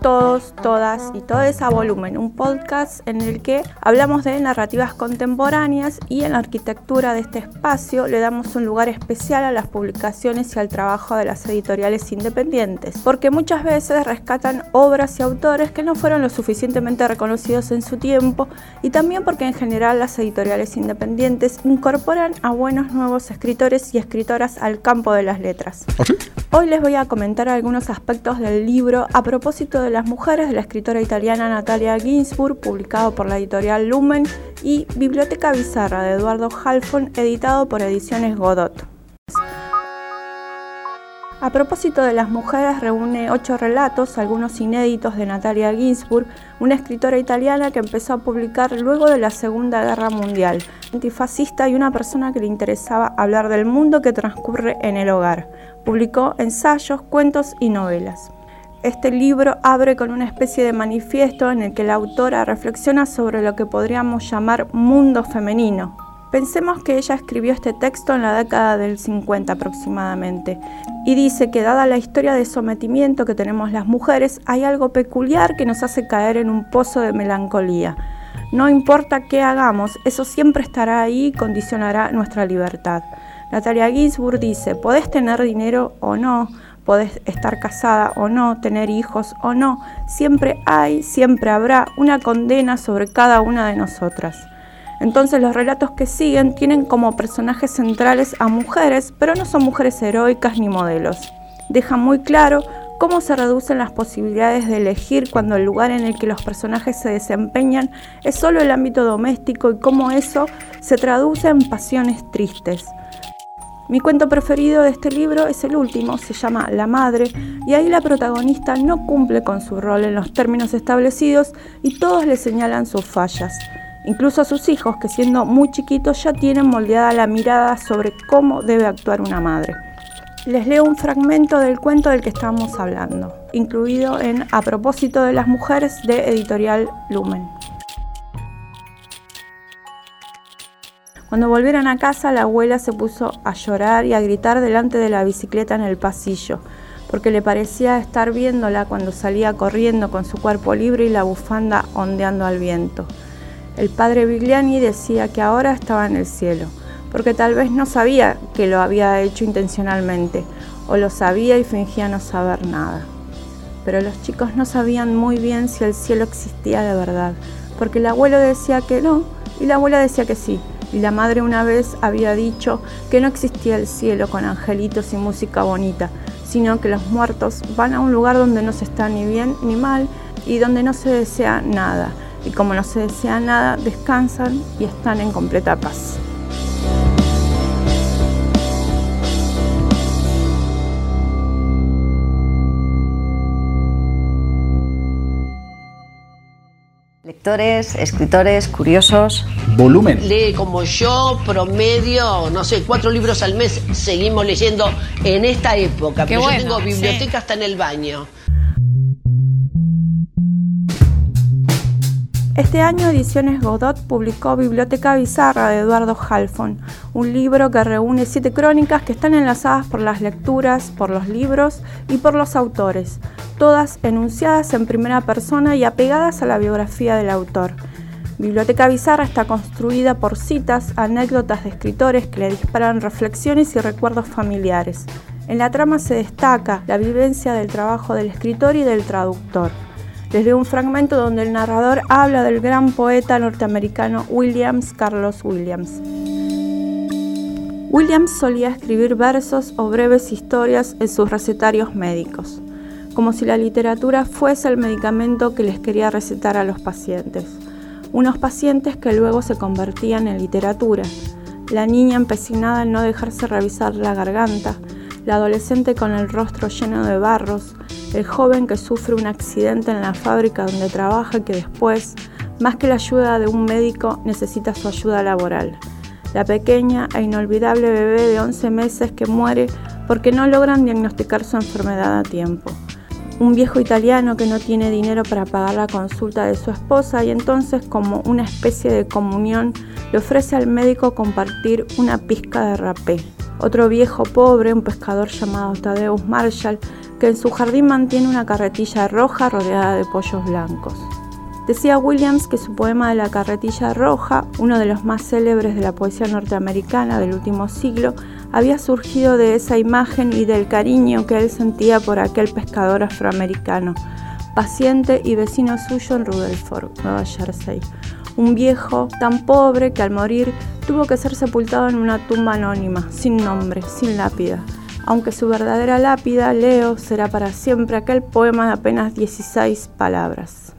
todos, todas y todos a Volumen, un podcast en el que hablamos de narrativas contemporáneas y en la arquitectura de este espacio le damos un lugar especial a las publicaciones y al trabajo de las editoriales independientes, porque muchas veces rescatan obras y autores que no fueron lo suficientemente reconocidos en su tiempo y también porque en general las editoriales independientes incorporan a buenos nuevos escritores y escritoras al campo de las letras. ¿Ah, sí? Hoy les voy a comentar algunos aspectos del libro a propósito de las mujeres de la escritora italiana Natalia Ginsburg, publicado por la editorial Lumen, y Biblioteca Bizarra de Eduardo Halfon, editado por Ediciones Godot. A propósito de las mujeres, reúne ocho relatos, algunos inéditos de Natalia Ginsburg, una escritora italiana que empezó a publicar luego de la Segunda Guerra Mundial, antifascista y una persona que le interesaba hablar del mundo que transcurre en el hogar. Publicó ensayos, cuentos y novelas. Este libro abre con una especie de manifiesto en el que la autora reflexiona sobre lo que podríamos llamar mundo femenino. Pensemos que ella escribió este texto en la década del 50 aproximadamente y dice que dada la historia de sometimiento que tenemos las mujeres, hay algo peculiar que nos hace caer en un pozo de melancolía. No importa qué hagamos, eso siempre estará ahí y condicionará nuestra libertad. Natalia Ginsburg dice, podés tener dinero o no, podés estar casada o no, tener hijos o no, siempre hay, siempre habrá una condena sobre cada una de nosotras. Entonces los relatos que siguen tienen como personajes centrales a mujeres, pero no son mujeres heroicas ni modelos. Dejan muy claro cómo se reducen las posibilidades de elegir cuando el lugar en el que los personajes se desempeñan es solo el ámbito doméstico y cómo eso se traduce en pasiones tristes. Mi cuento preferido de este libro es el último, se llama La Madre, y ahí la protagonista no cumple con su rol en los términos establecidos y todos le señalan sus fallas. Incluso a sus hijos, que siendo muy chiquitos ya tienen moldeada la mirada sobre cómo debe actuar una madre. Les leo un fragmento del cuento del que estamos hablando, incluido en A propósito de las mujeres de Editorial Lumen. Cuando volvieron a casa, la abuela se puso a llorar y a gritar delante de la bicicleta en el pasillo, porque le parecía estar viéndola cuando salía corriendo con su cuerpo libre y la bufanda ondeando al viento. El padre Vigliani decía que ahora estaba en el cielo, porque tal vez no sabía que lo había hecho intencionalmente, o lo sabía y fingía no saber nada. Pero los chicos no sabían muy bien si el cielo existía de verdad, porque el abuelo decía que no y la abuela decía que sí, y la madre una vez había dicho que no existía el cielo con angelitos y música bonita, sino que los muertos van a un lugar donde no se está ni bien ni mal y donde no se desea nada. Y como no se desea nada, descansan y están en completa paz. Lectores, escritores, curiosos. Volumen. lee como yo, promedio, no sé, cuatro libros al mes seguimos leyendo en esta época. Qué pero bueno, yo tengo biblioteca sí. hasta en el baño. Este año Ediciones Godot publicó Biblioteca Bizarra de Eduardo Halfon, un libro que reúne siete crónicas que están enlazadas por las lecturas, por los libros y por los autores, todas enunciadas en primera persona y apegadas a la biografía del autor. Biblioteca Bizarra está construida por citas, anécdotas de escritores que le disparan reflexiones y recuerdos familiares. En la trama se destaca la vivencia del trabajo del escritor y del traductor. Les leo un fragmento donde el narrador habla del gran poeta norteamericano Williams Carlos Williams. Williams solía escribir versos o breves historias en sus recetarios médicos, como si la literatura fuese el medicamento que les quería recetar a los pacientes. Unos pacientes que luego se convertían en literatura. La niña empecinada en no dejarse revisar la garganta, la adolescente con el rostro lleno de barros, el joven que sufre un accidente en la fábrica donde trabaja y que después, más que la ayuda de un médico, necesita su ayuda laboral. La pequeña e inolvidable bebé de 11 meses que muere porque no logran diagnosticar su enfermedad a tiempo. Un viejo italiano que no tiene dinero para pagar la consulta de su esposa y entonces como una especie de comunión le ofrece al médico compartir una pizca de rapé. Otro viejo pobre, un pescador llamado Tadeusz Marshall, que en su jardín mantiene una carretilla roja rodeada de pollos blancos. Decía Williams que su poema de la carretilla roja, uno de los más célebres de la poesía norteamericana del último siglo, había surgido de esa imagen y del cariño que él sentía por aquel pescador afroamericano, paciente y vecino suyo en Rutherford, Nueva Jersey. Un viejo tan pobre que al morir tuvo que ser sepultado en una tumba anónima, sin nombre, sin lápida. Aunque su verdadera lápida, Leo, será para siempre aquel poema de apenas 16 palabras.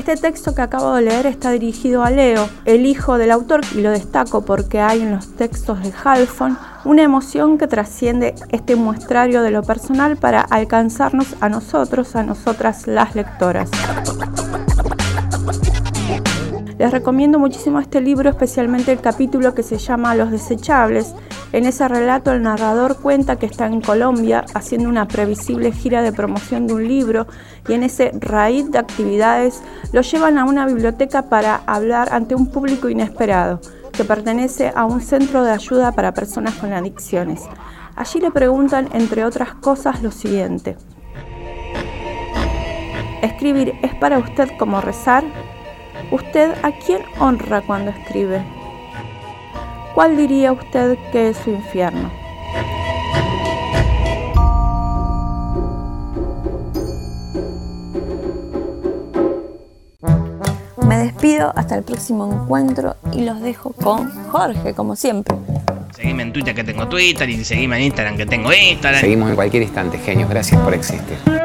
Este texto que acabo de leer está dirigido a Leo, el hijo del autor, y lo destaco porque hay en los textos de Halfon una emoción que trasciende este muestrario de lo personal para alcanzarnos a nosotros, a nosotras las lectoras. Les recomiendo muchísimo este libro, especialmente el capítulo que se llama Los desechables. En ese relato el narrador cuenta que está en Colombia haciendo una previsible gira de promoción de un libro y en ese raíz de actividades lo llevan a una biblioteca para hablar ante un público inesperado que pertenece a un centro de ayuda para personas con adicciones. Allí le preguntan, entre otras cosas, lo siguiente. ¿Escribir es para usted como rezar? ¿Usted a quién honra cuando escribe? ¿Cuál diría usted que es su infierno? Me despido hasta el próximo encuentro y los dejo con Jorge, como siempre. Seguime en Twitter que tengo Twitter y seguime en Instagram que tengo Instagram. Seguimos en cualquier instante, genios. Gracias por existir.